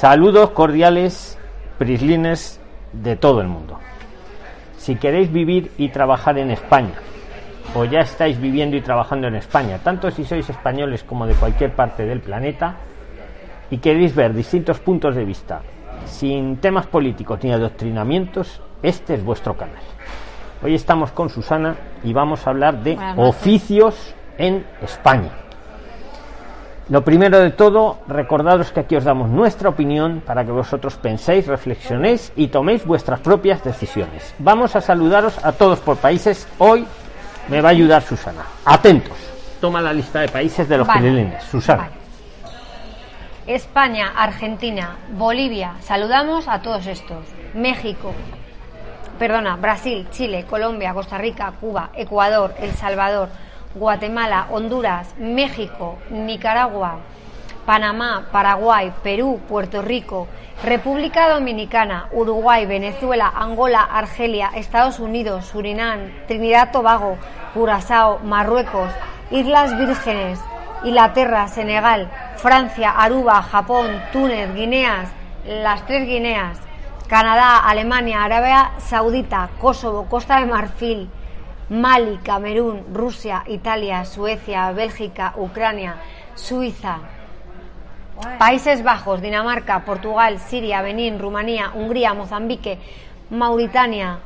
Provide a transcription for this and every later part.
Saludos cordiales, prislines de todo el mundo. Si queréis vivir y trabajar en España, o ya estáis viviendo y trabajando en España, tanto si sois españoles como de cualquier parte del planeta, y queréis ver distintos puntos de vista, sin temas políticos ni adoctrinamientos, este es vuestro canal. Hoy estamos con Susana y vamos a hablar de oficios en España. Lo primero de todo, recordaros que aquí os damos nuestra opinión para que vosotros penséis, reflexionéis y toméis vuestras propias decisiones. Vamos a saludaros a todos por países. Hoy me va a ayudar Susana. Atentos. Toma la lista de países de los Vale. Susana. Vale. España, Argentina, Bolivia, saludamos a todos estos. México, perdona, Brasil, Chile, Colombia, Costa Rica, Cuba, Ecuador, El Salvador, Guatemala, Honduras, México, Nicaragua, Panamá, Paraguay, Perú, Puerto Rico, República Dominicana, Uruguay, Venezuela, Angola, Argelia, Estados Unidos, Surinam, Trinidad Tobago, Curazao, Marruecos, Islas Vírgenes, Inglaterra, Senegal, Francia, Aruba, Japón, Túnez, Guineas, las tres Guineas, Canadá, Alemania, Arabia Saudita, Kosovo, Costa de Marfil, Mali, Camerún, Rusia, Italia, Suecia, Bélgica, Ucrania, Suiza, Países Bajos, Dinamarca, Portugal, Siria, Benín, Rumanía, Hungría, Mozambique, Mauritania,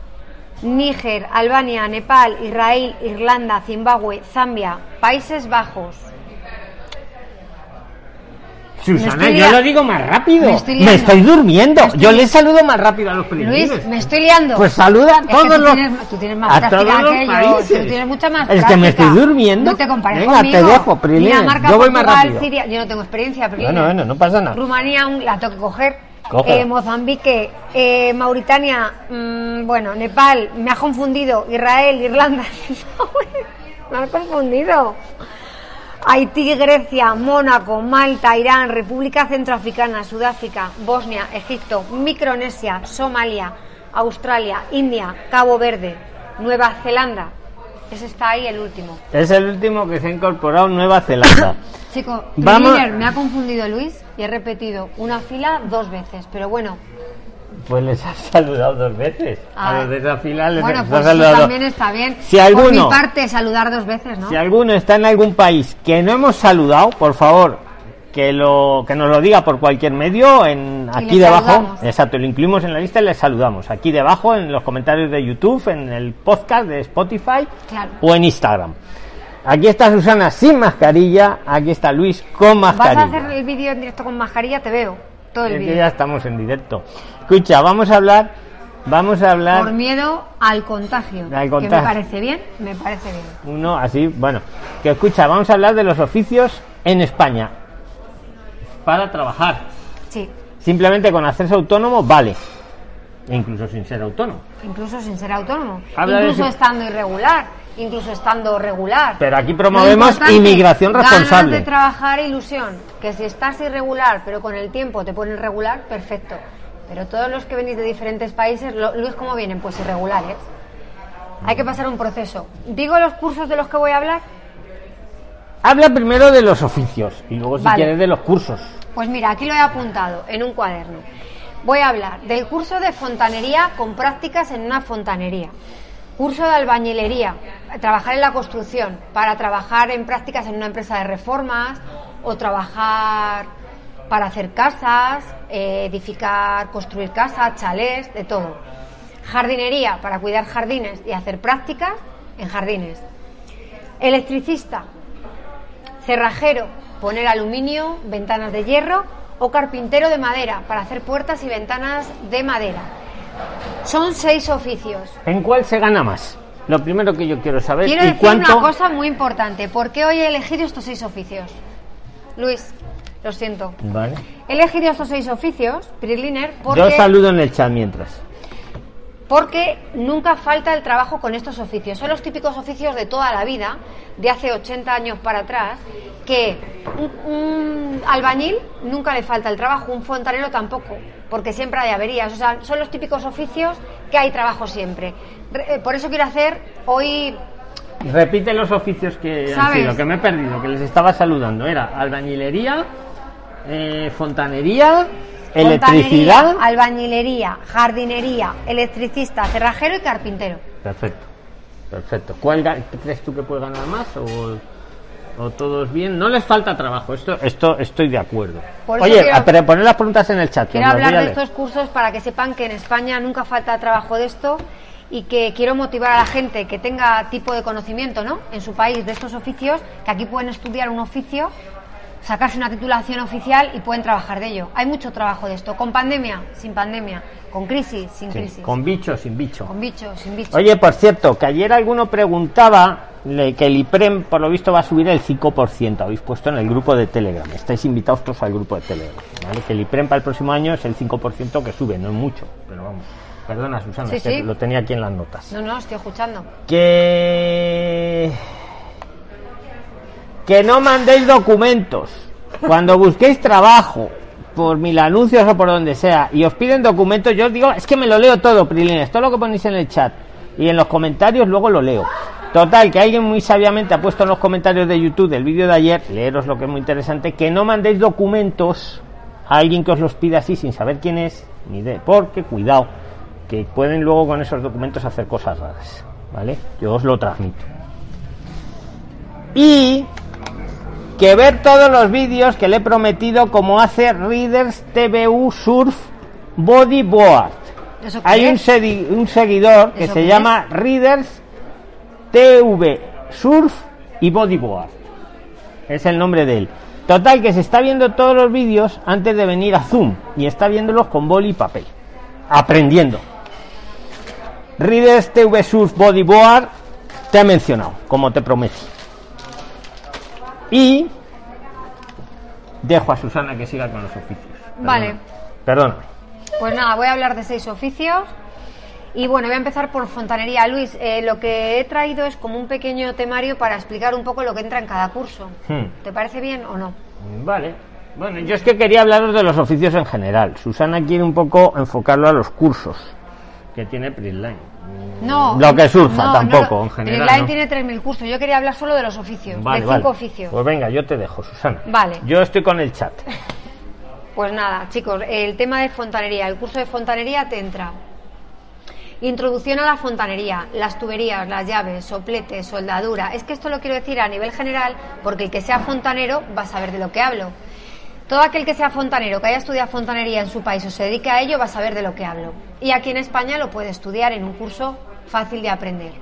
Níger, Albania, Nepal, Israel, Irlanda, Zimbabue, Zambia, Países Bajos. Susana, yo lo digo más rápido. Me estoy Me liando. estoy durmiendo. Me estoy Yo les saludo más rápido a los primeros. Luis, me estoy liando. Pues saluda a Es todos los tienes- tú tienes más a práctica todos los que yo, países. tú tienes mucha más Es que me estoy durmiendo. No te compares Venga, conmigo. te dejo. Dinamarca, Yo voy más Portugal, rápido. Siria, yo no tengo experiencia, Prilines. Bueno, bueno, no pasa nada. Rumanía aún la tengo que coger. Eh, Mozambique, eh, Mauritania, mm, bueno, Nepal, me ha confundido. Israel, Irlanda, me ha confundido. Haití, Grecia, Mónaco, Malta, Irán, República Centroafricana, Sudáfrica, Bosnia, Egipto, Micronesia, Somalia, Australia, India, Cabo Verde, Nueva Zelanda. Ese está ahí el último. Es el último que se ha incorporado Nueva Zelanda. Chico, Vamos... me ha confundido Luis y he repetido una fila dos veces, pero bueno, Pues les has saludado dos veces. A Ah. los de esa fila les bueno, has pues eso saludado. también está bien. Si Por alguno- mi parte, saludar dos veces, ¿no? Si alguno está en algún país que no hemos saludado, por favor, que lo que nos lo diga por cualquier medio en Y aquí debajo. saludamos. Exacto, lo incluimos en la lista y les saludamos. Aquí debajo en los comentarios de YouTube, en el podcast de Spotify Claro. o en Instagram. Aquí está Susana sin mascarilla, aquí está Luis con Vas a mascarilla. hacer el vídeo en directo con mascarilla, te veo. El Es que ya estamos en directo. Escucha, vamos a hablar, vamos a hablar Por miedo al contagio. Al Que contagio. me parece bien, me parece bien. uno así, bueno, que escucha, vamos a hablar de los oficios en España para trabajar. Sí, Simplemente con hacerse autónomo vale. E incluso sin ser autónomo. incluso sin ser autónomo. Habla incluso estando irregular. Incluso estando regular. Pero aquí promovemos inmigración Ganas responsable. de trabajar ilusión. Que si estás irregular, pero con el tiempo te ponen regular, perfecto. Pero todos los que venís de diferentes países, Luis, ¿cómo vienen? Pues irregulares. Hay que pasar un proceso. ¿Digo los cursos de los que voy a hablar? Habla primero de los oficios y luego si Vale. quieres de los cursos. Pues mira, aquí lo he apuntado en un cuaderno. Voy a hablar del curso de fontanería con prácticas en una fontanería. Curso de albañilería, trabajar en la construcción, para trabajar en prácticas en una empresa de reformas o trabajar para hacer casas, eh, edificar, construir casas, chalés, de todo. Jardinería, para cuidar jardines y hacer prácticas en jardines. Electricista, cerrajero, poner aluminio, ventanas de hierro o carpintero de madera para hacer puertas y ventanas de madera. Son seis oficios. ¿En cuál se gana más? Lo primero que yo quiero saber Quiero y decir cuánto una cosa muy importante. ¿Por qué hoy he elegido estos seis oficios? Luis, lo siento. Vale. He elegido estos seis oficios, Priliner, Yo porque, saludo en el chat mientras. Porque nunca falta el trabajo con estos oficios. Son los típicos oficios de toda la vida, de hace 80 años para atrás, que un, un albañil nunca le falta el trabajo, un fontanero tampoco, porque siempre hay averías. O sea, son los típicos oficios que hay trabajo siempre. Re- eh, Por eso quiero hacer hoy Repite los oficios que han sido, que me he perdido, que les estaba saludando. Era albañilería, eh, fontanería electricidad. Albañilería, jardinería, electricista, cerrajero y carpintero. Perfecto, perfecto. ¿Cuál crees tú que puede ganar más o, o todos bien? No les falta trabajo, esto, esto estoy de acuerdo. Oye, quiero- a- pero poner las preguntas en el chat. Quiero hablar de estos cursos para que sepan que en España nunca falta trabajo de esto y que quiero motivar a la gente que tenga tipo de conocimiento ¿no? en su país de estos oficios, que aquí pueden estudiar un oficio, sacarse una titulación oficial y pueden trabajar de ello. Hay mucho trabajo de esto, con pandemia, sin pandemia, con crisis, sin Sí, crisis, con bicho, sin bicho. con bicho, sin bicho. Oye, por cierto, que ayer alguno preguntaba que el IPREM, por lo visto, va a subir el 5%. Habéis puesto en el grupo de Telegram. Estáis invitados todos al grupo de Telegram. ¿vale? Que el IPREM para el próximo año es el 5% que sube, no es mucho, pero vamos. Perdona, Susana, Sí, que sí. lo tenía aquí en las notas. No, no, estoy escuchando. Que. Que no mandéis documentos. Cuando busquéis trabajo, por mil anuncios o por donde sea, y os piden documentos, yo os digo, es que me lo leo todo, Prilines, todo lo que ponéis en el chat y en los comentarios luego lo leo. Total, que alguien muy sabiamente ha puesto en los comentarios de YouTube del vídeo de ayer, leeros lo que es muy interesante, que no mandéis documentos a alguien que os los pida así sin saber quién es, ni de, porque cuidado, que pueden luego con esos documentos hacer cosas raras, ¿vale? Yo os lo transmito. Y que ver todos los vídeos que le he prometido como hace Readers TVU Surf Bodyboard. ¿Eso qué Hay un, seguidor que ¿Eso se llama Readers TV Surf y Bodyboard. Es el nombre de él. Total, que se está viendo todos los vídeos antes de venir a Zoom y está viéndolos con boli y papel. Aprendiendo. Readers TV Surf Bodyboard te ha mencionado, como te prometí. Y dejo a Susana que siga con los oficios. Vale. Perdona. Pues nada, voy a hablar de seis oficios. Y bueno, voy a empezar por fontanería. Luis, eh, lo que he traído es como un pequeño temario para explicar un poco lo que entra en cada curso. Hmm. ¿Te parece bien o no? Vale. Bueno, yo es que quería hablaros de los oficios en general. Susana quiere un poco enfocarlo a los cursos que tiene Prisline. No. Lo que surfa no, tampoco, no, en general. Line ¿no? tiene 3.000 cursos. Yo quería hablar solo de los oficios, Vale, de vale. cinco oficios. Pues venga, yo te dejo, Susana. Vale. Yo estoy con el chat. Pues nada, chicos, el tema de fontanería. El curso de fontanería te entra. Introducción a la fontanería, las tuberías, las llaves, sopletes, soldadura. Es que esto lo quiero decir a nivel general porque el que sea fontanero va a saber de lo que hablo. Todo aquel que sea fontanero, que haya estudiado fontanería en su país o se dedique a ello, va a saber de lo que hablo. Y aquí en España lo puede estudiar en un curso fácil de aprender.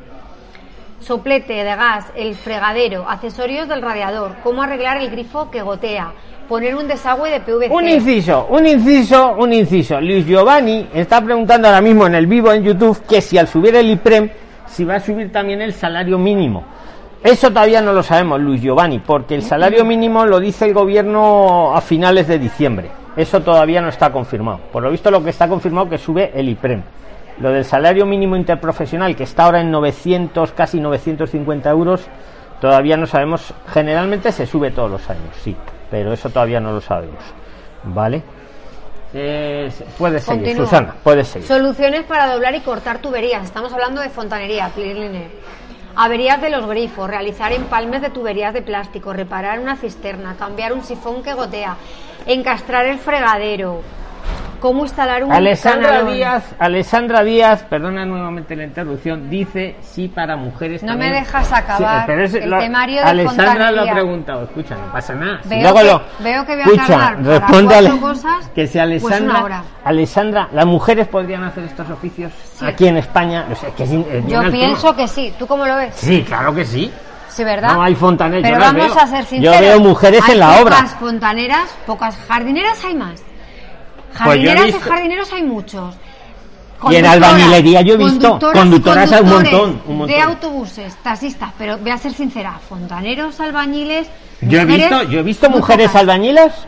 Soplete de gas, el fregadero, accesorios del radiador, cómo arreglar el grifo que gotea, poner un desagüe de PVC. Un inciso, un inciso, un inciso. Luis Giovanni está preguntando ahora mismo en el vivo en YouTube que si al subir el IPREM, si va a subir también el salario mínimo. Eso todavía no lo sabemos, Luis Giovanni, porque el salario mínimo lo dice el gobierno a finales de diciembre. Eso todavía no está confirmado. Por lo visto lo que está confirmado que sube el IPREM. Lo del salario mínimo interprofesional, que está ahora en 900, casi 950 euros, todavía no sabemos. Generalmente se sube todos los años, sí, pero eso todavía no lo sabemos. ¿Vale? Eh, puede seguir. Susana, puede seguir. Soluciones para doblar y cortar tuberías. Estamos hablando de fontanería, clear liner. Averías de los grifos, realizar empalmes de tuberías de plástico, reparar una cisterna, cambiar un sifón que gotea, encastrar el fregadero, cómo instalar un Alessandra. Díaz, Alessandra Díaz, perdona nuevamente la interrupción, dice sí para mujeres. No también. me dejas acabar pero es el lo- temario de Alessandra lo ha preguntado, escucha, no pasa nada. Veo que- lo- veo que voy a escucha, tardar para cosas, que si pues Alessandra. Alessandra, las mujeres podrían hacer estos oficios aquí en España, o sea, que es, in- es bien Yo pienso que sí. ¿Tú cómo lo ves? Sí, claro que sí. Sí, ¿verdad? No hay fontaneras, Pero yo vamos veo. a ser Yo sinceros. veo mujeres Hay en la obra. Pocas fontaneras, pocas jardineras hay más. Pues Jardineras visto- jardineros hay muchos. Y en albañilería yo he visto. conductoras Conductoras hay un montón, un montón. De autobuses, taxistas, pero voy a ser sincera, fontaneros, albañiles. Yo he visto, yo he visto mujeres albañilas,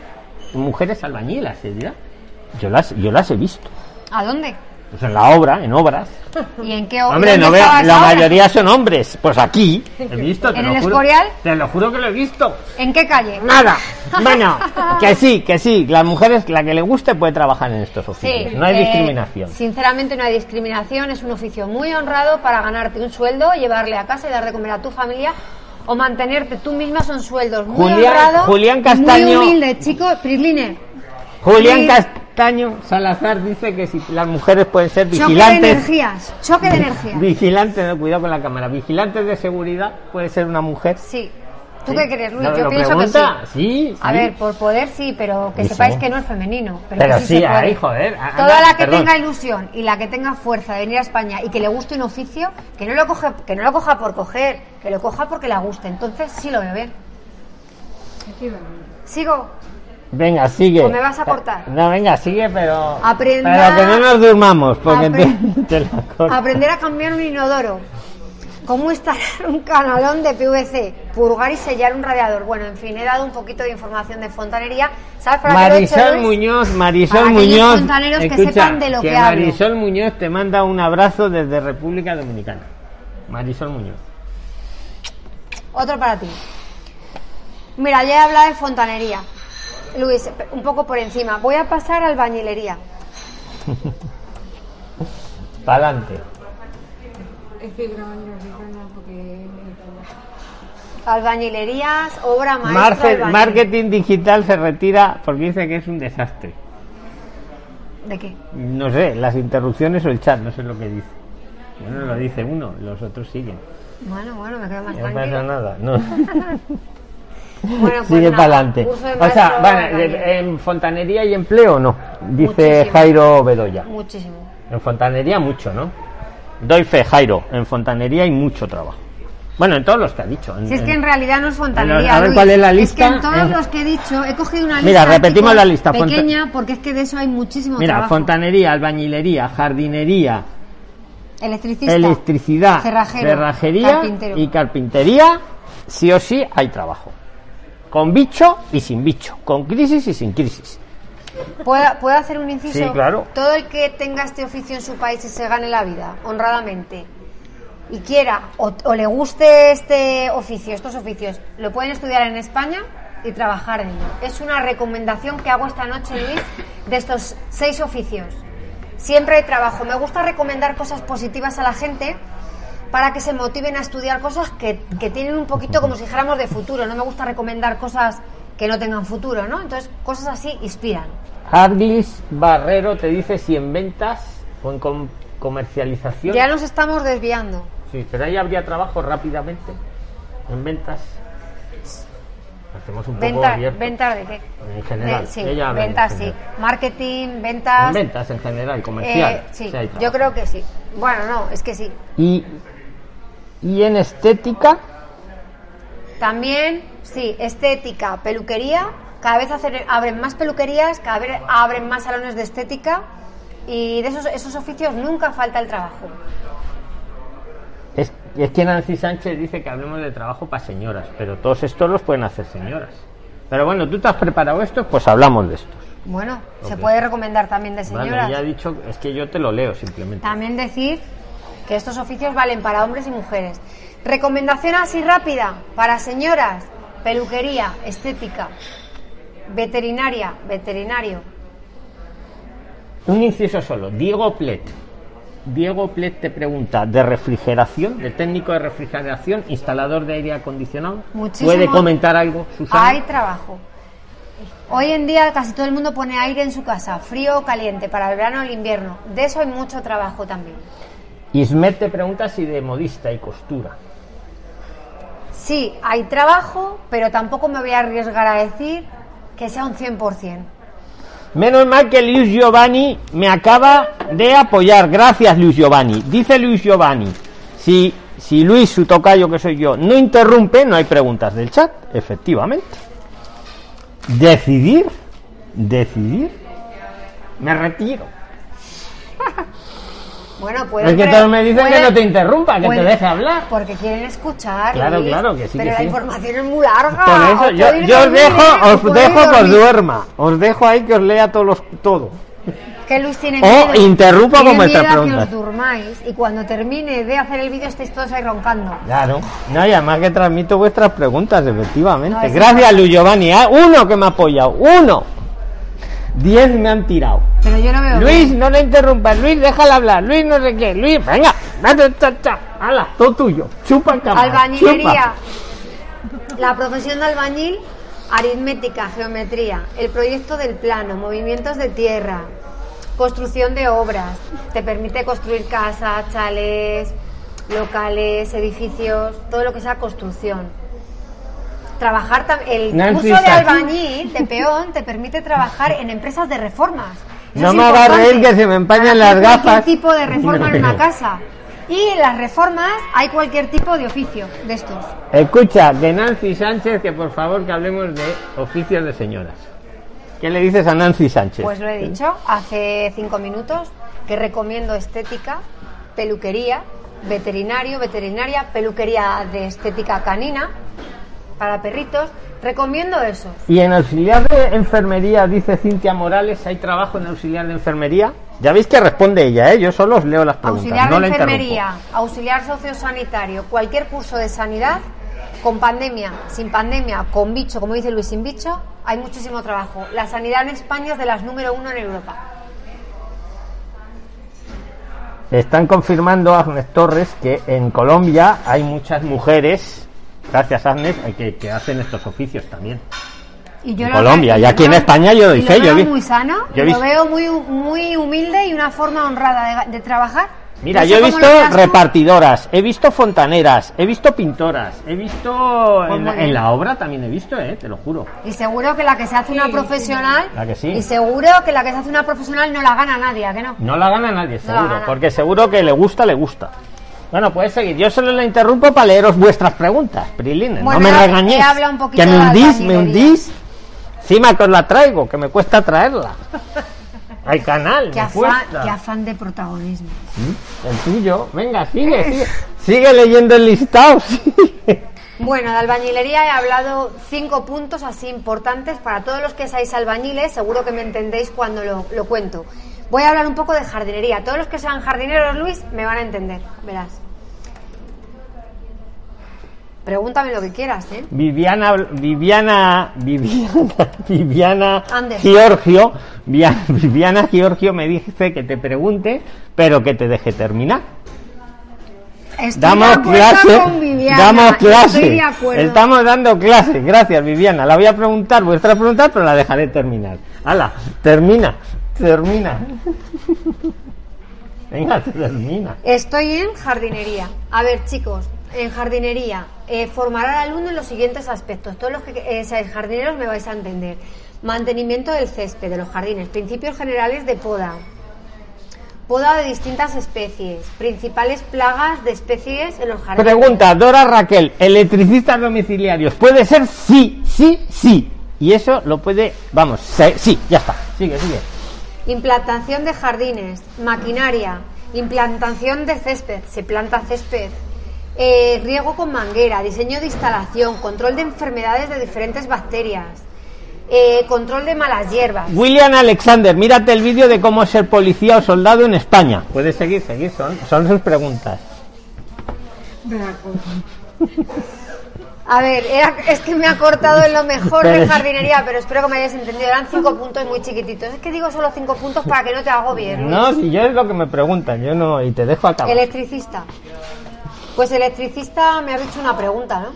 mujeres albañilas, ¿se dirá? Yo las, yo las he visto. ¿A dónde? Pues en la obra, en obras. ¿Y en qué obra? Hombre, ¿Dónde no esa la obra? mayoría son hombres. Pues aquí, he visto, te ¿En lo el juro. Escorial? Te lo juro que lo he visto. ¿En qué calle? Nada. Bueno, que sí, que sí. Las mujeres, la que le guste puede trabajar en estos oficios. no hay eh, discriminación. Sinceramente no hay discriminación, es un oficio muy honrado para ganarte un sueldo, llevarle a casa y dar de comer a tu familia o mantenerte tú misma son sueldos muy Julián- honrados, Julián Castaño- muy humilde, chico, Prisliner. Julián, Pris- Cas- Castaño Salazar dice que si las mujeres pueden ser Choque de vigilantes. energías. Choque de energías. Vigilantes, no, cuidado con la cámara. Vigilantes de seguridad puede ser una mujer. Sí. ¿Tú Sí. qué crees, Luis? No, Yo pienso que sí. pregunta. Sí, A sí. ver, por poder sí, pero que Sí, sepáis sí. que no es femenino. Pero, Pero que sí, sí, se ahí, joder, Toda la que perdón. tenga ilusión y la que tenga fuerza de venir a España y que le guste un oficio, que no lo coge, que no lo coja por coger, que lo coja porque le guste. Entonces sí lo veo bien. Sigo. Venga, sigue. ¿O me vas a cortar? No, venga, sigue, pero. Aprenda- Pero que no nos durmamos, porque Apre- te, la corto. Aprender a cambiar un inodoro. ¿Cómo instalar un canalón de PVC? Purgar y sellar un radiador. Bueno, en fin, he dado un poquito de información de fontanería. ¿Sabes para qué lo he Marisol? Muñoz, Marisol Para Muñoz. fontaneros que sepan de lo que hablo. Marisol Muñoz te manda un abrazo desde República Dominicana. Marisol Muñoz. Otro para ti. Mira, ya he hablado de fontanería. Luis, un poco por encima. Voy a pasar a albañilería. Pa'lante. Porque Albañilerías, obra maestra. Albañil. marketing digital se retira porque dice que es un desastre. ¿De qué? No sé, las interrupciones o el chat, no sé lo que dice. Bueno, lo dice uno, los otros siguen. Bueno, bueno, me quedo más No pasa tranquilo. nada. No. Bueno, pues Sigue para adelante. O sea, albañil. en fontanería y empleo no, dice Muchísimo. Jairo Bedoya. Muchísimo. En fontanería mucho, ¿no? Doy fe, Jairo, en fontanería hay mucho trabajo. Bueno, en todos los que ha dicho. en- Si es que en- realidad no es fontanería. Los- a ver, Luis. ¿cuál es la Es lista? que en todos los que he dicho, he cogido una lista. Mira, repetimos tipo la lista, fonta- Pequeña, porque es que de eso hay muchísimo Mira, trabajo. fontanería, albañilería, jardinería, Electricista. electricidad, cerrajero, cerrajería carpintero. y carpintería, sí o sí hay trabajo. Con bicho y sin bicho, con crisis y sin crisis. ¿Puedo, puedo hacer un inciso? Sí, claro. Todo el que tenga este oficio en su país y se gane la vida honradamente y quiera o, o le guste este oficio, estos oficios, lo pueden estudiar en España y trabajar en ello. Es una recomendación que hago esta noche, Luis, de estos seis oficios. Siempre hay trabajo. Me gusta recomendar cosas positivas a la gente para que se motiven a estudiar cosas que, que tienen un poquito como si dijéramos de futuro. No me gusta recomendar cosas que no tengan futuro, ¿no? Entonces, cosas así inspiran. Arlis Barrero te dice si en ventas o en com- comercialización. Ya nos estamos desviando. Sí, pero ahí habría trabajo rápidamente. En ventas. Hacemos un poco Venta, abierto. ¿Ventas de qué? En general. De- sí, Ella habla en ventas sí. general. Marketing, ventas. En ventas en general, comercial. eh, sí, sí hay yo creo que sí. Bueno, no, es que sí. Y, y en estética, También, sí, estética, peluquería. Cada vez hacer- abren más peluquerías, cada vez abren más salones de estética. Y de esos, esos oficios nunca falta el trabajo. es, es que Nancy Sánchez dice que hablemos de trabajo para señoras, pero todos estos los pueden hacer señoras. Pero bueno, tú te has preparado estos, pues hablamos de estos. Bueno, se puede recomendar también de señoras. ya he dicho, es que yo te lo leo simplemente. También decir que estos oficios valen para hombres y mujeres. Recomendación así rápida para señoras, peluquería, estética, veterinaria, veterinario. Un inciso solo, Diego Plet. Diego Plet te pregunta de refrigeración, de técnico de refrigeración, instalador de aire acondicionado. Muchísimo. ¿Puede comentar algo, Susana? Hay trabajo. Hoy en día casi todo el mundo pone aire en su casa, frío o caliente, para el verano o el invierno. De eso hay mucho trabajo también. Ismet te pregunta si de modista y costura. Sí, hay trabajo, pero tampoco me voy a arriesgar a decir que sea un 100%. Menos mal que Luis Giovanni me acaba de apoyar. Gracias, Luis Giovanni. Dice Luis Giovanni, si, si Luis, su tocayo que soy yo, no interrumpe, no hay preguntas del chat. Efectivamente. Decidir, decidir. Me retiro. Bueno, pueden Es que todos me dicen que no te interrumpa, que te deje hablar. Porque quieren escuchar. Claro, Luis, claro, que sí, Pero que la sí. información es muy larga. Por eso, yo, puedo os dejo, os puedo dejo que os duerma. Os dejo ahí que os lea todos los, todo. Que Luis tiene O miedo. interrumpa con vuestras a que preguntas. os durmáis y cuando termine de hacer el vídeo estéis todos ahí roncando. Claro. No, y además que transmito vuestras preguntas, efectivamente. No, Gracias. Luis Giovanni. ¿eh? Uno que me ha apoyado. Uno. Diez me han tirado. Pero yo lo veo. Luis, bien. no le interrumpas. Luis, déjala hablar. Luis, no sé qué. Luis, venga. Date, cha, cha. Hala, todo tuyo. Chupa cámara. Albañilería. chupa. La profesión de albañil aritmética, geometría, el proyecto del plano, movimientos de tierra, construcción de obras. Te permite construir casas, chales, locales, edificios, todo lo que sea construcción. Trabajar el Nancy curso de albañil, de peón, te permite trabajar en empresas de reformas. Eso No me hagas importante reír que se me empañan las gafas. tipo de reforma en una casa. Y en las reformas hay cualquier tipo de oficio de estos. Escucha, de Nancy Sánchez, que por favor que hablemos de oficios de señoras. ¿Qué le dices a Nancy Sánchez? Pues lo he dicho hace cinco minutos, que recomiendo estética, peluquería, veterinario, veterinaria, peluquería de estética canina para perritos. Recomiendo esos. Y en auxiliar de enfermería, dice Cintia Morales, ¿hay trabajo en auxiliar de enfermería? Ya veis que responde ella, ¿eh? Yo solo os leo las preguntas, Auxiliar no de enfermería, auxiliar sociosanitario, cualquier curso de sanidad, con pandemia, sin pandemia, con bicho, como dice Luis, sin bicho, hay muchísimo trabajo. La sanidad en España es de las número uno en Europa. Están confirmando Agnes Torres que en Colombia hay muchas mujeres, gracias Agnes, que, que hacen estos oficios también. Y yo En lo Colombia, veo- y aquí en lo- España yo lo fe, yo veo muy sano, yo lo veo muy, muy humilde y una forma honrada de, de trabajar. Mira, No sé yo he visto lo repartidoras, he visto fontaneras, he visto pintoras, he visto Pues en, la- bien. en la obra también he visto, eh, te lo juro. Y seguro que la que se hace una profesional, ¿La que sí? y seguro que la que se hace una profesional no la gana nadie, ¿a que no? No la gana nadie, No seguro, gana. porque seguro que le gusta, le gusta. Bueno, puedes seguir. Yo solo la interrumpo para leeros vuestras preguntas, Prilines. Bueno, no me regañéis. un poquito que me hundís, me hundís. Encima que os la traigo, que me cuesta traerla. Al canal, Qué me afán, cuesta. qué afán de protagonismo. ¿Mm? El tuyo. Venga, sigue, sigue. Sigue leyendo el listado. sigue. Bueno, de albañilería he hablado cinco puntos así importantes para todos los que seáis albañiles, seguro que me entendéis cuando lo, lo cuento. Voy a hablar un poco de jardinería. Todos los que sean jardineros, Luis, me van a entender, verás. Pregúntame lo que quieras, ¿eh? Viviana, Viviana, Viviana, Viviana Andes. Giorgio, Via- Viviana Giorgio me dice que te pregunte, pero que te deje terminar. Estoy Damos clase, con Viviana, damos clase. Estamos dando clase. Gracias, Viviana. La voy a preguntar, vuestra pregunta, pero la dejaré terminar. Hala, termina, termina. Venga, termina. Estoy en jardinería. A ver, chicos, en jardinería eh, formar al alumno en los siguientes aspectos. Todos los que eh, seáis jardineros me vais a entender. Mantenimiento del césped, de los jardines, principios generales de poda, poda de distintas especies, principales plagas de especies en los jardines. Pregunta, Dora Raquel, electricistas domiciliarios. ¿Puede ser? Sí, sí, sí. Y eso lo puede, vamos, sí, ya está. Sigue, sigue. Implantación de jardines, maquinaria, implantación de césped, se planta césped, eh, riego con manguera, diseño de instalación, control de enfermedades de diferentes bacterias, eh, control de malas hierbas. William Alexander, mírate el vídeo de cómo ser policía o soldado en España. Puedes seguir, seguir, son, son sus preguntas. A ver, era- es que me ha cortado en lo mejor de jardinería, pero espero que me hayáis entendido. Eran cinco puntos muy chiquititos. Es que digo solo cinco puntos para que no te hago bien. No, si yo es lo que me preguntan, yo no, y te dejo acabar. Electricista. Pues electricista me ha dicho una pregunta, ¿no?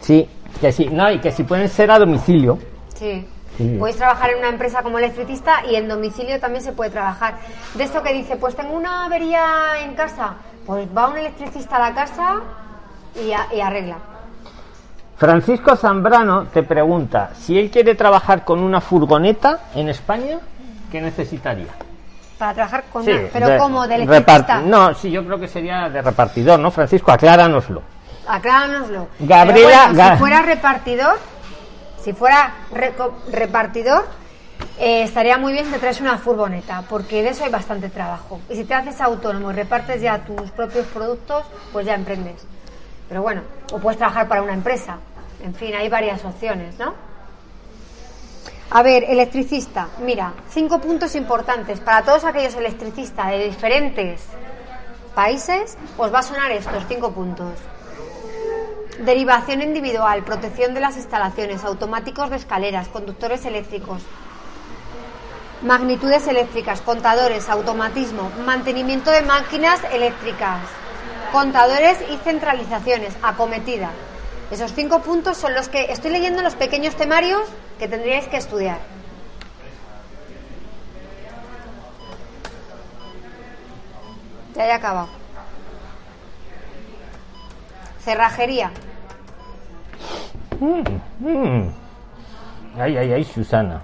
Sí, que sí, no, y que si pueden ser a domicilio. Sí. Sí. Puedes trabajar en una empresa como electricista y en domicilio también se puede trabajar. De esto que dice, pues tengo una avería en casa, pues va un electricista a la casa y, a- y arregla. Francisco Zambrano te pregunta, si él quiere trabajar con una furgoneta en España, ¿qué necesitaría? Para trabajar con Sí, una, pero de- como de electricista. No, sí, yo creo que sería de repartidor, ¿no, Francisco? Acláranoslo. Acláranoslo. Gabriela bueno, si fuera repartidor, si fuera repartidor, eh, estaría muy bien que traes una furgoneta, porque de eso hay bastante trabajo. Y si te haces autónomo y repartes ya tus propios productos, pues ya emprendes. Pero bueno, o puedes trabajar para una empresa. En fin, hay varias opciones, ¿no? A ver, electricista. Mira, cinco puntos importantes para todos aquellos electricistas de diferentes países. Os va a sonar estos cinco puntos. Derivación individual, protección de las instalaciones, automáticos de escaleras, conductores eléctricos, magnitudes eléctricas, contadores, automatismo, mantenimiento de máquinas eléctricas, contadores y centralizaciones, acometida. Esos cinco puntos son los que estoy leyendo los pequeños temarios que tendríais que estudiar. Ya he acabado. Cerrajería. Mm, mm. Ay, ay, ay, Susana.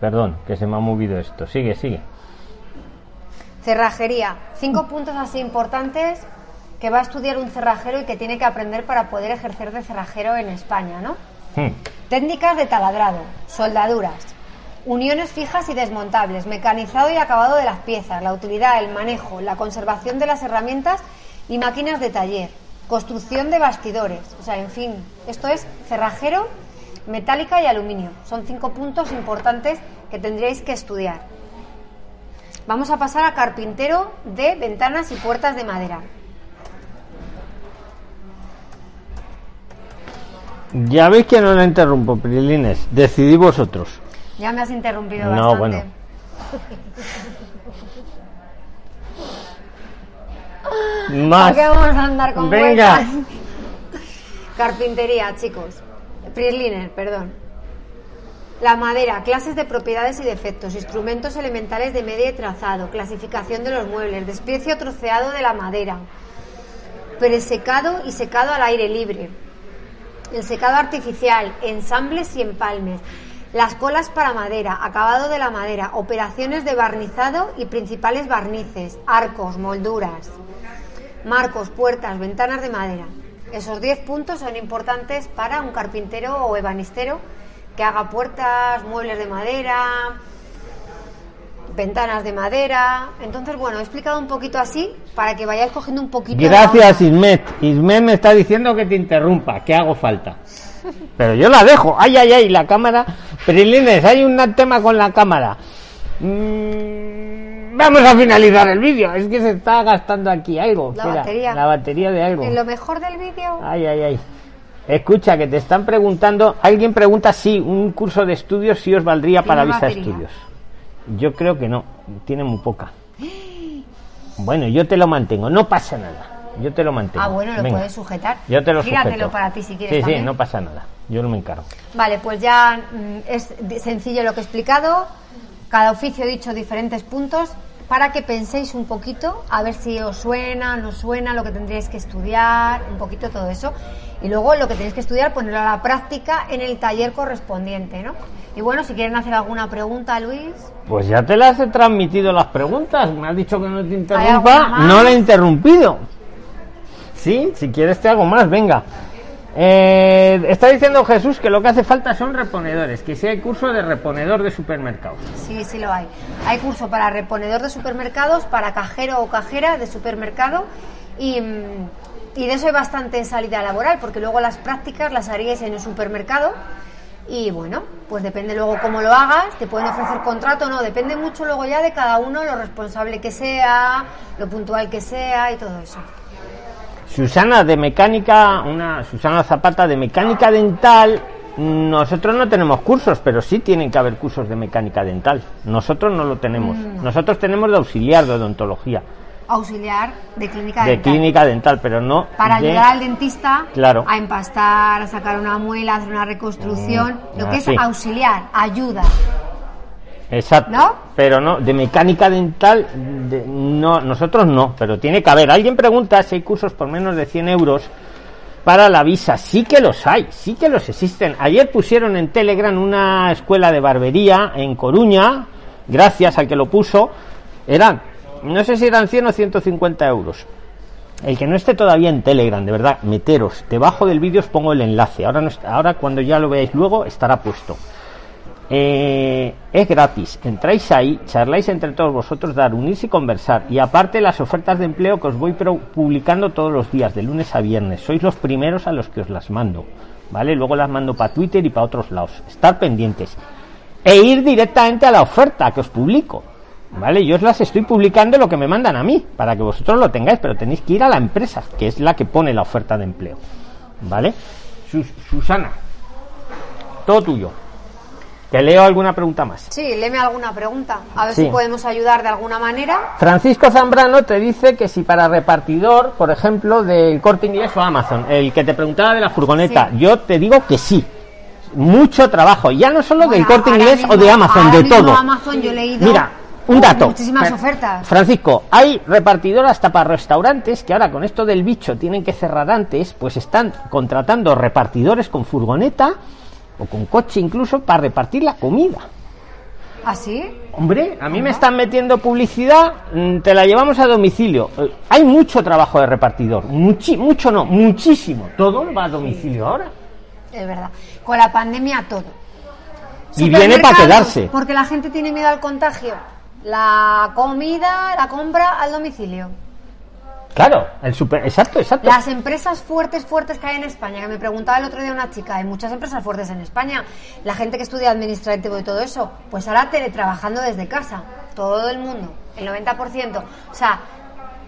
Perdón, que se me ha movido esto. Sigue, sigue. Cerrajería. Cinco puntos así importantes que va a estudiar un cerrajero y que tiene que aprender para poder ejercer de cerrajero en España, ¿no? Mm. Técnicas de taladrado, soldaduras, uniones fijas y desmontables, mecanizado y acabado de las piezas, la utilidad, el manejo, la conservación de las herramientas y máquinas de taller, construcción de bastidores, o sea, en fin, esto es cerrajero, metálica y aluminio. Son cinco puntos importantes que tendríais que estudiar. Vamos a pasar a carpintero de ventanas y puertas de madera. Ya veis que no la interrumpo, Prilines. Decidí vosotros. Ya me has interrumpido No, bastante. bueno. Más. ¿Para qué vamos a andar con Venga. Carpintería, chicos. Prisliner, perdón. La madera, clases de propiedades y defectos, instrumentos elementales de media y trazado, clasificación de los muebles, desprecio troceado de la madera, presecado y secado al aire libre, el secado artificial, ensambles y empalmes, las colas para madera, acabado de la madera, operaciones de barnizado y principales barnices, arcos, molduras, marcos, puertas, ventanas de madera. Esos 10 puntos son importantes para un carpintero o ebanistero que haga puertas, muebles de madera, ventanas de madera. Entonces, bueno, he explicado un poquito así para que vayáis cogiendo un poquito. Gracias. Ismet. Ismet me está diciendo que te interrumpa, que hago falta. Pero yo la dejo. Ay, ay, ay, la cámara. Prilines, hay un tema con la cámara. Mm, vamos a finalizar el vídeo. Es que se está gastando aquí algo. La Espera, batería. La batería de algo. En lo mejor del vídeo. Ay, ay, ay. Escucha, que te están preguntando. Alguien pregunta si un curso de estudios si os valdría Tiene para visa estudios. Yo creo que no. Tiene muy poca. Bueno, yo te lo mantengo. No pasa nada. Yo te lo mantengo. Ah, bueno, lo Venga. puedes sujetar. Yo te lo Gíratelo para ti si quieres Sí, también. sí, no pasa nada. Yo no me encargo. Vale, pues ya mm, es sencillo lo que he explicado. Cada oficio he dicho diferentes puntos para que penséis un poquito, a ver si os suena, no suena, lo que tendríais que estudiar, un poquito todo eso. Y luego lo que tenéis que estudiar, ponerlo a la práctica en el taller correspondiente, ¿no? Y bueno, si quieren hacer alguna pregunta, Luis. Pues ya te las he transmitido las preguntas. Me has dicho que no te interrumpa. No la he interrumpido. Sí, si quieres te hago más, venga. Eh, está diciendo Jesús que lo que hace falta son reponedores, que si hay curso de reponedor de supermercados. Sí, sí lo hay. Hay curso para reponedor de supermercados, para cajero o cajera de supermercado y, mm, de eso hay bastante salida laboral, porque luego las prácticas las haríais en un supermercado y bueno, pues depende luego cómo lo hagas, te pueden ofrecer contrato o no, depende mucho luego ya de cada uno, lo responsable que sea, lo puntual que sea y todo eso. Susana de mecánica, una Susana Zapata de mecánica dental. Nosotros no tenemos cursos, pero sí tienen que haber cursos de mecánica dental. Nosotros no lo tenemos. Mm, Nosotros tenemos de auxiliar de odontología, Auxiliar de clínica de dental. clínica dental, pero no para de- ayudar al dentista Claro. a empastar, a sacar una muela, a hacer una reconstrucción, Mm, lo que así. es auxiliar, ayuda. Exacto. ¿No? Pero no, de mecánica dental, de- no, nosotros no, pero tiene que haber. Alguien pregunta si hay cursos por menos de 100 euros para la visa. Sí que los hay, sí que los existen. Ayer pusieron en Telegram una escuela de barbería en Coruña, gracias al que lo puso. Eran, no sé si eran 100 o 150 euros. El que no esté todavía en Telegram, de verdad, meteros. Debajo del vídeo os pongo el enlace. Ahora, no está- ahora cuando ya lo veáis luego, estará puesto. Eh, es gratis. Entráis ahí, charláis entre todos vosotros, dar, unirse y conversar. Y aparte las ofertas de empleo que os voy publicando todos los días, de lunes a viernes. Sois los primeros a los que os las mando. ¿Vale? Luego las mando para Twitter y para otros lados. Estar pendientes. E ir directamente a la oferta que os publico. ¿Vale? Yo os las estoy publicando lo que me mandan a mí, para que vosotros lo tengáis, pero tenéis que ir a la empresa, que es la que pone la oferta de empleo. ¿Vale? Sus- Susana, todo tuyo. ¿Te leo alguna pregunta más? Sí, léeme alguna pregunta. A ver Sí. si podemos ayudar de alguna manera. Francisco Zambrano te dice que si para repartidor, por ejemplo, del corte inglés o Amazon, el que te preguntaba de la furgoneta, Sí. yo te digo que sí. Mucho trabajo, ya no solo del corte inglés mismo- o de Amazon, de todo. Amazon yo he leído Mira, un dato. muchísimas ofertas. Francisco, hay repartidor hasta para restaurantes que ahora con esto del bicho tienen que cerrar antes, pues están contratando repartidores con furgoneta o con coche incluso para repartir la comida. ¿Así? Hombre, a mí me están metiendo publicidad, mm, te la llevamos a domicilio. Eh, Hay mucho trabajo de repartidor, muchi- mucho no, muchísimo. Todo va a domicilio ahora. Es verdad. Con la pandemia todo. Y viene para quedarse. Porque la gente tiene miedo al contagio. La comida, la compra al domicilio. Claro, el super, exacto, exacto. Las empresas fuertes, fuertes que hay en España, que me preguntaba el otro día una chica, hay muchas empresas fuertes en España, la gente que estudia administrativo y todo eso, pues ahora teletrabajando desde casa, todo el mundo, el 90%. O sea,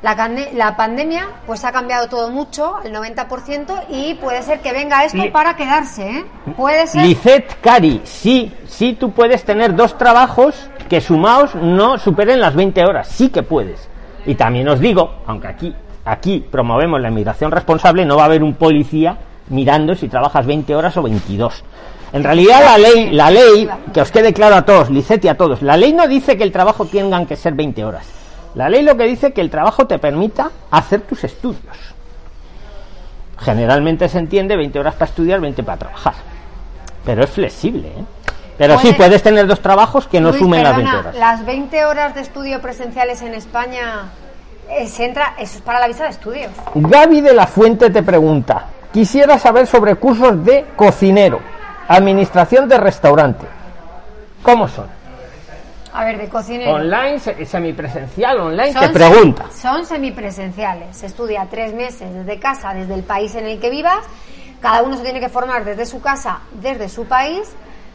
la, la pandemia pues ha cambiado todo mucho, el 90%, y puede ser que venga esto para quedarse, ¿eh? Puede ser... Lisette Cari, sí, sí tú puedes tener dos trabajos que sumados no superen las 20 horas, sí que puedes. Y también os digo, aunque aquí, aquí promovemos la inmigración responsable, no va a haber un policía mirando si trabajas 20 horas o 22. En realidad la ley, la ley, que os quede claro a todos, Lisette y a todos, la ley no dice que el trabajo tengan que ser 20 horas. La ley lo que dice que el trabajo te permita hacer tus estudios. Generalmente se entiende 20 horas para estudiar, 20 para trabajar. Pero es flexible, ¿eh? Pero sí, Puede- puedes tener dos trabajos que no Luis, sumen las perdona, 20 horas. Las 20 horas de estudio presenciales en España, eh, se entra, eso es para la visa de estudios. Gaby de la Fuente te pregunta, quisiera saber sobre cursos de cocinero, administración de restaurante. ¿Cómo son? A ver, de cocinero. Online, se- semipresencial, online, Son te pregunta. semi- Son semipresenciales. Se estudia tres meses desde casa, desde el país en el que vivas. Cada uno se tiene que formar desde su casa, desde su país.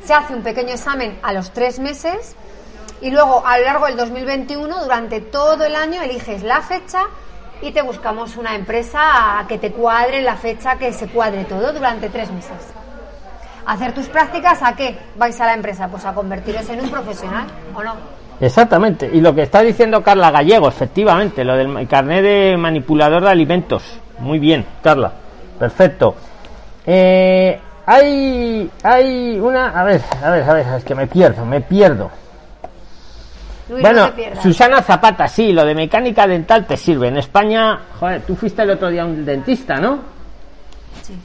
Se hace un pequeño examen a los tres meses. Y luego, a lo largo del 2021, durante todo el año, eliges la fecha y te buscamos una empresa que te cuadre la fecha, que se cuadre todo durante tres meses. Hacer tus prácticas, ¿a qué vais a la empresa? Pues a convertiros en un profesional, ¿o no? Exactamente. Y lo que está diciendo Carla Gallego, efectivamente, lo del carnet de manipulador de alimentos. Muy bien, Carla. Perfecto. Eh, hay, hay una... A ver, a ver, a ver, es que me pierdo, me pierdo. Luis, bueno, no. Susana Zapata, sí, lo de mecánica dental te sirve. En España, joder, tú fuiste el otro día a un dentista, ¿no? Sí.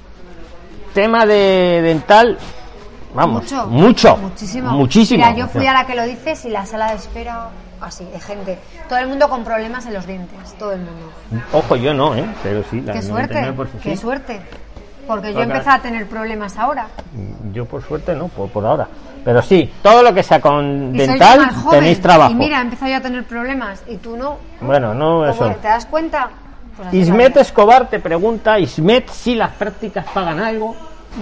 Tema de dental, vamos, Mucho, mucho, muchísimo. muchísimo. Mira, yo fui a la que lo dices y la sala de espera, así, de gente. Todo el mundo con problemas en los dientes, todo el mundo. Ojo, yo no, ¿eh? Pero sí, la Qué suerte, 99% qué suerte. Porque yo empecé a tener problemas ahora. Yo por suerte no, por, por ahora. Pero sí, todo lo que sea con Y soy dental más joven, tenéis trabajo. Y mira, he empezado yo a tener problemas y tú no. Bueno, no ¿Cómo- eso. ¿Te das cuenta? Pues Ismet. Escobar te pregunta, Ismet, si las prácticas pagan algo,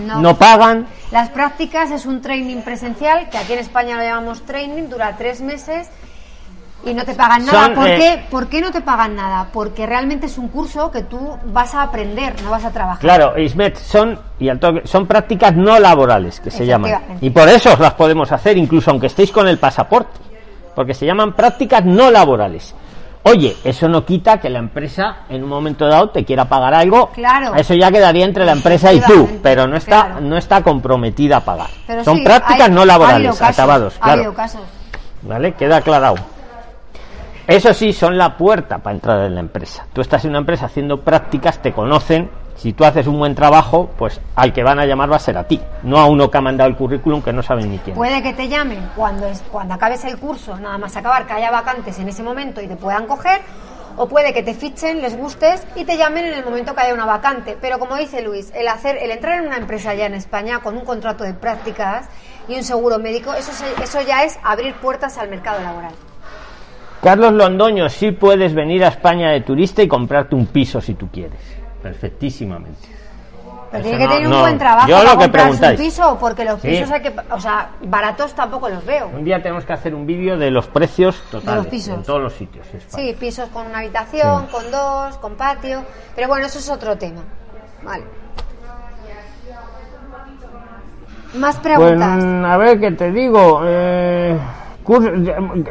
No. no pagan. Las prácticas es un training presencial, que aquí en España lo llamamos training, dura tres meses y no te pagan nada. Son, ¿Por, eh, qué? ¿Por qué no te pagan nada? Porque realmente es un curso que tú vas a aprender, no vas a trabajar. Claro, Ismet, son, y al toque, son prácticas no laborales que se llaman. Y por eso las podemos hacer, incluso aunque estéis con el pasaporte. Porque se llaman prácticas no laborales. Oye, eso no quita que la empresa en un momento dado te quiera pagar algo. Claro. Eso ya quedaría entre la empresa y tú, pero no está, claro. no está comprometida a pagar. Pero son sí, prácticas hay- no ha laborales, habido casos, acabados, Ha claro. habido casos. ¿Vale? Queda aclarado. Eso sí, son la puerta para entrar en la empresa. Tú estás en una empresa haciendo prácticas, te conocen. Si tú haces un buen trabajo, pues al que van a llamar va a ser a ti, no a uno que ha mandado el currículum que no saben ni quién. Puede que te llamen cuando, es, cuando acabes el curso, nada más acabar, que haya vacantes en ese momento y te puedan coger, o puede que te fichen, les gustes y te llamen en el momento que haya una vacante. Pero como dice Luis, el, hacer, el entrar en una empresa ya en España con un contrato de prácticas y un seguro médico, eso, se- eso ya es abrir puertas al mercado laboral. Carlos Londoño, sí puedes venir a España de turista y comprarte un piso si tú quieres. Perfectísimamente. Pero tiene que no- tener un no. buen trabajo Yo para lo que comprarse preguntáis. un piso, porque los Sí. pisos hay que, o sea, baratos tampoco los veo. Un día tenemos que hacer un vídeo de los precios totales pisos. en todos los sitios. de. Sí, pisos con una habitación, con dos, con patio. Pero bueno, eso es otro tema. Vale. Más Pues preguntas. mm, a ver qué te digo. Eh, curso-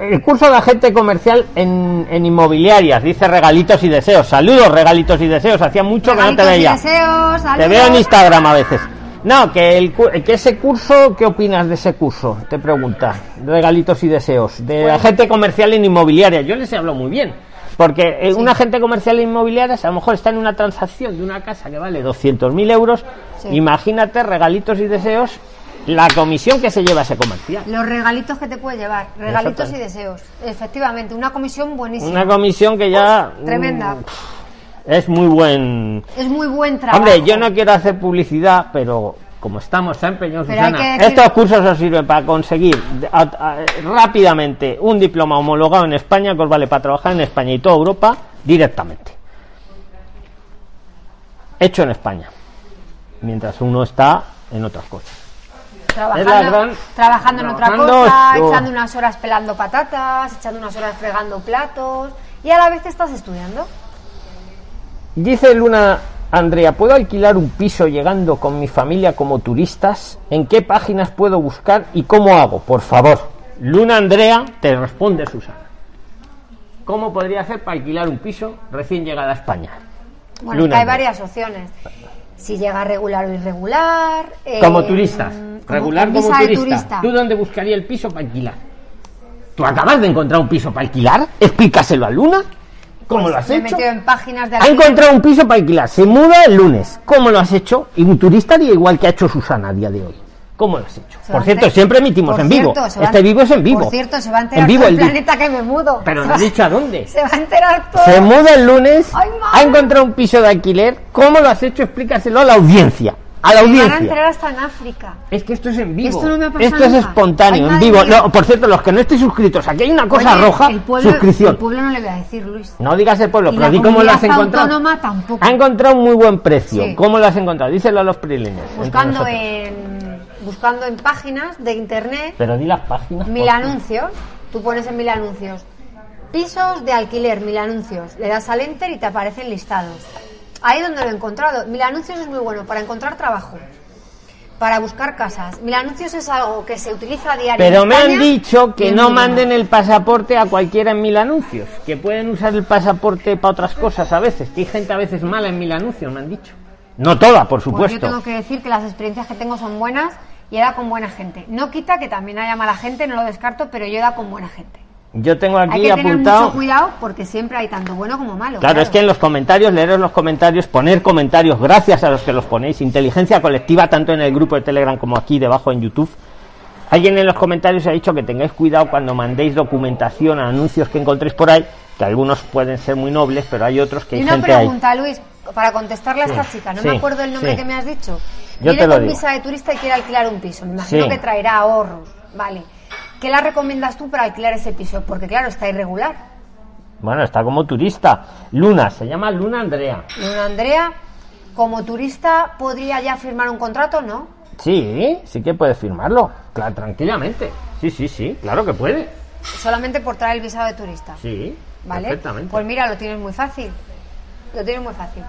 el curso de agente comercial en, en inmobiliarias, dice regalitos y deseos. Saludos, regalitos y deseos. Hacía mucho que no te veía. deseos, Te veo en Instagram a veces. No, que, el, que ese curso, ¿qué opinas de ese curso? Te pregunta. Regalitos y deseos. De agente comercial en inmobiliaria. Yo les hablo muy bien. Porque eh, un agente comercial en inmobiliarias a lo mejor está en una transacción de una casa que vale 200.000 euros. Sí. Imagínate, regalitos y deseos, la comisión que se lleva ese comercial. Los regalitos que te puede llevar, regalitos y deseos. Efectivamente, una comisión buenísima. Una comisión que ya... Tremenda. mm, Es muy buen... Es muy buen trabajo. Hombre, yo no quiero hacer publicidad, pero como estamos tan empeñados, Susana, decir- estos cursos os sirven para conseguir de- a- a- rápidamente un diploma homologado en España que os vale para trabajar en España y toda Europa directamente. Hecho en España. Mientras uno está en otras cosas. Trabajando, gran- trabajando en otra cosa, echando unas horas pelando patatas, echando unas horas fregando platos y a la vez te estás estudiando. Dice Luna Andrea, ¿puedo alquilar un piso llegando con mi familia como turistas? ¿En qué páginas puedo buscar y cómo hago? Por favor. Luna Andrea, te responde Susana. ¿Cómo podría hacer para alquilar un piso recién llegada a España? Bueno, Luna hay Andrea. varias opciones. Si llega regular o irregular. eh, Como turistas. Como- Regular como turista. turista. ¿Tú dónde buscaría el piso para alquilar? ¿Tú acabas de encontrar un piso para alquilar? Explícaselo a Luna. ¿Cómo lo has Me he hecho? metido en páginas de Ha encontrado un piso para alquilar, se muda el lunes. ¿Cómo lo has hecho? Y un turista haría igual que ha hecho Susana a día de hoy. ¿Cómo lo has hecho? Se Por cierto, siempre emitimos en vivo. cierto, este vivo es en vivo. Por cierto, se va a enterar en vivo todo el planeta que me mudo. Pero no has dicho a dónde. Se va a enterar todo. Se muda el lunes, Ay, ha encontrado un piso de alquiler. ¿Cómo lo has hecho? Explícaselo a la audiencia. A la Se van a audiencia. enterar hasta en África. Es que esto es en vivo. Esto no me Esto es espontáneo, Ay, en vivo. No, por cierto, los que no estéis suscritos, aquí hay una cosa Oye, roja. el pueblo, suscripción. El pueblo no le voy a decir, Luis. No digas el pueblo, Y pero di cómo lo has encontrado. autónoma tampoco. Ha encontrado un muy buen precio. Sí. ¿Cómo lo has encontrado? Díselo a los entre Buscando en, buscando en páginas de internet Pero di las páginas. mil anuncios. Tú pones en mil anuncios. Pisos de alquiler, mil anuncios. Le das al enter y te aparecen listados. Ahí es donde lo he encontrado. Mil anuncios es muy bueno para encontrar trabajo. Para buscar casas. Mil anuncios es algo que se utiliza a diario. Pero en me han dicho que no manden el pasaporte a cualquiera en mil anuncios. Que pueden usar el pasaporte para otras cosas a veces. Que hay gente a veces mala en mil anuncios, me han dicho. No toda, por Pues yo supuesto. tengo que decir que las experiencias que tengo son buenas y he dado con buena gente. No quita que también haya mala gente, no lo descarto, pero yo he dado con buena gente. Yo tengo Hay aquí que tener mucho cuidado porque siempre hay tanto bueno como malo. Claro, es que en los comentarios, leeros los comentarios, poner comentarios, gracias a los que los ponéis, inteligencia colectiva, tanto en el grupo de Telegram como aquí debajo en YouTube. Alguien en los comentarios ha dicho que tengáis cuidado cuando mandéis documentación a anuncios que encontréis por ahí, que algunos pueden ser muy nobles, pero hay otros que Y hay una gente ahí. pregunta, Luis, para contestarle a esta Sí, chica. No sí, me acuerdo el nombre sí. que me has dicho. Yo Viene te lo con digo. visa de turista y quiere alquilar un piso. Me imagino que traerá ahorros. Vale. ¿Qué la recomiendas tú para alquilar ese piso? Porque claro, está irregular. Bueno, está como turista. Luna, se llama Luna Andrea. Luna Andrea, como turista, ¿podría ya firmar un contrato? No. Sí, sí que puede firmarlo. Claro, tranquilamente. Sí, sí, sí, claro que puede. Solamente por traer el visado de turista. Sí, ¿Vale? perfectamente. Pues mira, lo tienes muy fácil. Lo tienes muy fácil.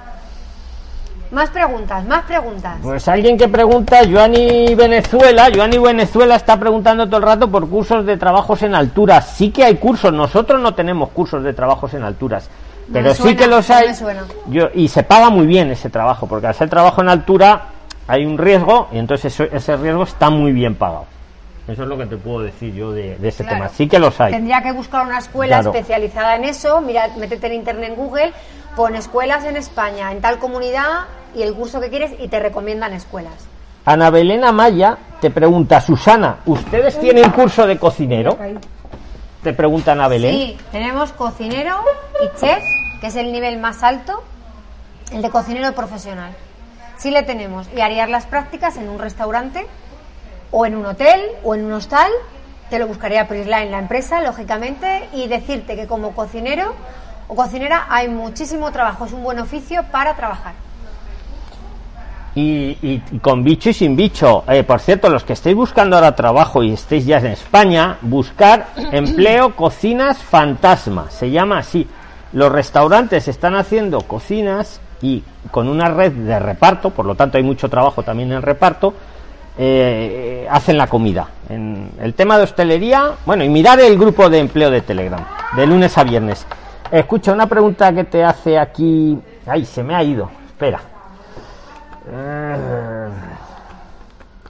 Más preguntas, más preguntas. Pues alguien que pregunta, Joanny Venezuela, Joanny Venezuela está preguntando todo el rato por cursos de trabajos en alturas. Sí que hay cursos, nosotros no tenemos cursos de trabajos en alturas, No pero sí que los hay. suena. Yo, y se paga muy bien ese trabajo, porque al ser trabajo en altura hay un riesgo y entonces eso- ese riesgo está muy bien pagado. Eso es lo que te puedo decir yo de, de ese Claro. tema. Sí que los hay. Tendría que buscar una escuela Claro. especializada en eso. Mira, métete en internet en Google, pon escuelas en España, en tal comunidad y el curso que quieres y te recomiendan escuelas. Ana Belén Amaya te pregunta, Susana, ¿ustedes tienen curso de cocinero? Te pregunta Ana Belén. Sí, tenemos cocinero y chef, que es el nivel más alto, el de cocinero profesional. Sí le tenemos. Y harías las prácticas en un restaurante o en un hotel o en un hostal. Te lo buscaría Prisline, la empresa, lógicamente, y decirte que como cocinero o cocinera hay muchísimo trabajo. Es un buen oficio para trabajar. Y, con bicho y sin bicho. Eh, por cierto, los que estéis buscando ahora trabajo y estéis ya en España, buscar empleo cocinas fantasma. Se llama así. Los restaurantes están haciendo cocinas y con una red de reparto, por lo tanto hay mucho trabajo también en reparto, eh, hacen la comida. En el tema de hostelería, bueno, y mirar el grupo de empleo de Telegram, de lunes a viernes. Escucha, una pregunta que te hace aquí. Ay, se me ha ido. Espera. Eh,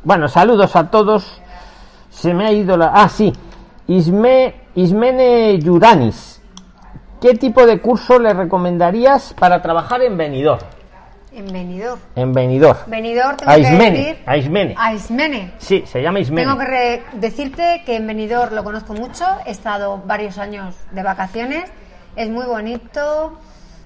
Bueno, saludos a todos. Se me ha ido la. Ah, sí. Isme, Ismene Yuranis. ¿Qué tipo de curso le recomendarías para trabajar en Benidorm? En Benidorm. En Benidorm. Benidorm tengo A que Ismene. decir... A Ismene. A Ismene. Sí, se llama Ismene. Tengo que re- decirte que en Benidorm lo conozco mucho, he estado varios años de vacaciones, es muy bonito,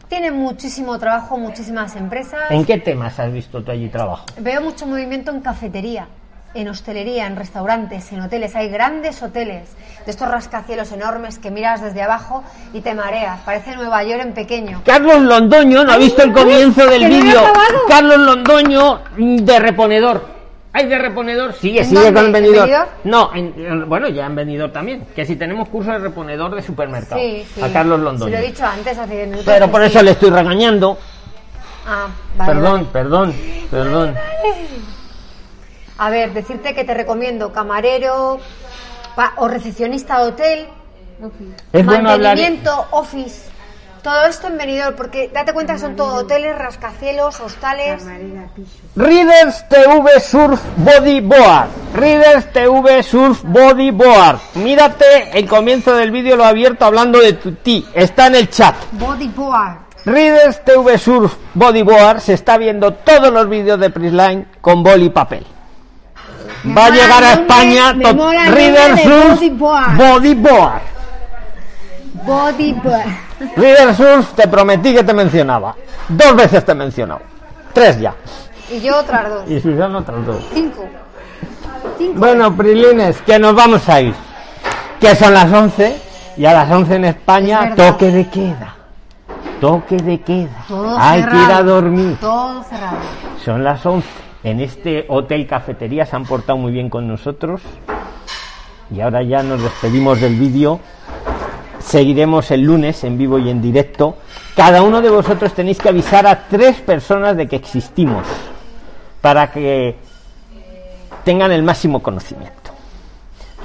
tiene muchísimo trabajo, muchísimas empresas. ¿En qué temas has visto tú allí trabajo? Veo mucho movimiento en cafetería, en hostelería, en restaurantes, en hoteles. Hay grandes hoteles de estos rascacielos enormes que miras desde abajo y te mareas. Parece Nueva York en pequeño. Carlos Londoño no ha visto el comienzo del vídeo. Carlos Londoño mm, de reponedor. ¿Hay de reponedor? Sigue, ¿En sigue dónde? con. No, en- en- bueno, ya en venidor también. Que si tenemos curso de reponedor de supermercado. Sí, sí. A Carlos Se Londoño. lo he dicho antes, hace 10 minutos. Pero por sí. eso le estoy regañando. Ah, vale, perdón, vale. perdón, perdón. A ver, decirte que te recomiendo camarero pa- o recepcionista de hotel, Es bueno hablar. mantenimiento, office. Todo esto en Benidorm, porque date cuenta que son todo hoteles, rascacielos, hostales. Readers TV Surf Body Board. Readers TV Surf Body Board. Mírate el comienzo del vídeo, lo he abierto hablando de tu ti. Está en el chat. Bodyboard. Readers TV Surf Bodyboard se está viendo todos los vídeos de Prisline con boli y papel. Me Va a llegar a España Readers Surf Bodyboard. Bodyboard. Readers Surf te prometí que te mencionaba. Dos veces te he mencionado. Tres ya. Y yo otras dos. Y Susana otras dos. Cinco. Cinco. Bueno, Prilines, que nos vamos a ir. Que son las 11 y a las 11 en España Es toque de queda. Toque de queda. Todo Hay que ir a dormir. Todo cerrado. Son las 11. En este hotel cafetería se han portado muy bien con nosotros. Y ahora ya nos despedimos del vídeo. Seguiremos el lunes en vivo y en directo. Cada uno de vosotros tenéis que avisar a tres personas de que existimos para que tengan el máximo conocimiento.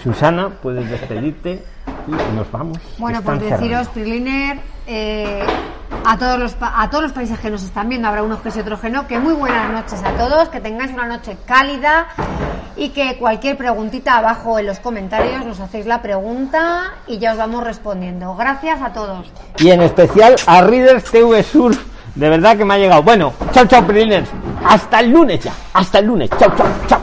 Susana, puedes despedirte y nos vamos. Bueno, Están pues deciros. Priliner, eh, a, todos los, pa- a todos los países que nos están viendo, habrá unos que sí, otros que no, que muy buenas noches a todos, que tengáis una noche cálida y que cualquier preguntita abajo en los comentarios nos hacéis la pregunta y ya os vamos respondiendo. Gracias a todos. y en especial a Readers TV Surf. De verdad que me ha llegado. Bueno, chao, chao, Prilines. Hasta el lunes ya. Hasta el lunes. Chao, chao, chao.